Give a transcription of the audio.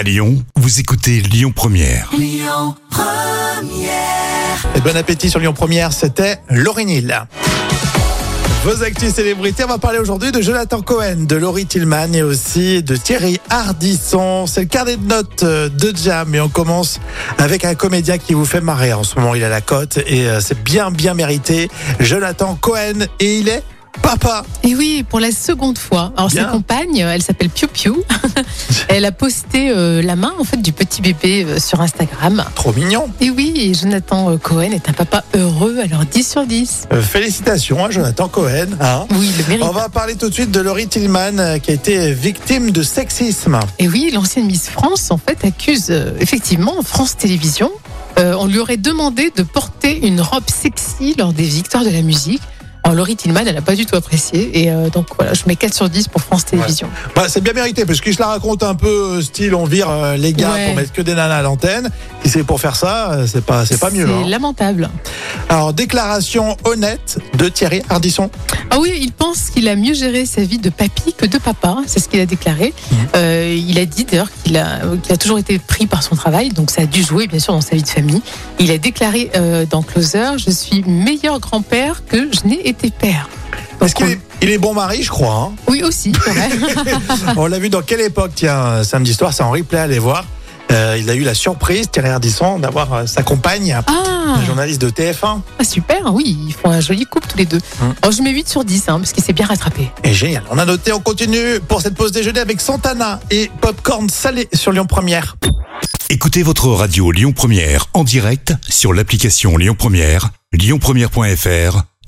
À Lyon, vous écoutez Lyon Première. Et bon appétit sur Lyon Première, c'était Laurie Hill. Vos actus célébrités, on va parler aujourd'hui de Jonathan Cohen, de Laurie Tillman et aussi de Thierry Hardisson. C'est le carnet de notes euh, de Jam et on commence avec un comédien qui vous fait marrer. En ce moment, il a la cote et euh, c'est bien, bien mérité. Jonathan Cohen et il est papa. Et oui, pour la seconde fois. Alors Bien. sa compagne, elle s'appelle Piu Piu. elle a posté euh, la main en fait du petit bébé euh, sur Instagram. Trop mignon. Et oui, et Jonathan euh, Cohen est un papa heureux, alors 10 sur 10. Euh, félicitations à Jonathan Cohen. hein. Oui, le mérite. On va parler tout de suite de Laurie Tillman qui a été victime de sexisme. Et oui, l'ancienne Miss France en fait accuse effectivement France Télévisions. On lui aurait demandé de porter une robe sexy lors des victoires de la musique. Alors Laurie Tillman, elle n'a pas du tout apprécié. Et euh, donc voilà, je mets 4 sur 10 pour France Télévisions. Bah, c'est bien mérité parce qu'il se la raconte un peu euh, style on vire euh, les gars Ouais. pour mettre que des nanas à l'antenne. Si c'est pour faire ça, c'est pas c'est pas mieux. C'est hein. lamentable. Alors déclaration honnête de Thierry Ardisson. Ah oui, il pense qu'il a mieux géré sa vie de papy que de papa, c'est ce qu'il a déclaré. Euh, il a dit d'ailleurs qu'il a, a toujours été pris par son travail, donc ça a dû jouer bien sûr dans sa vie de famille. Il a déclaré dans Closer, je suis meilleur grand-père que je n'ai été père. Est-ce Donc, qu'il est, il est bon mari, je crois. hein. Oui aussi, c'est vrai. on l'a vu dans quelle époque Tiens, euh, samedi soir, c'est en replay, allez voir. Euh, il a eu la surprise, Thierry Ardisson, d'avoir euh, sa compagne, Ah, un journaliste de TF1. ah, super, oui, ils font un joli couple tous les deux. Mhm. Alors, je mets 8 sur 10, hein, parce qu'il s'est bien rattrapé. Et génial. On a noté, on continue pour cette pause déjeuner avec Santana et Popcorn salé sur Lyon Première. Écoutez votre radio Lyon Première en direct sur l'application Lyon Première, lyonpremière.fr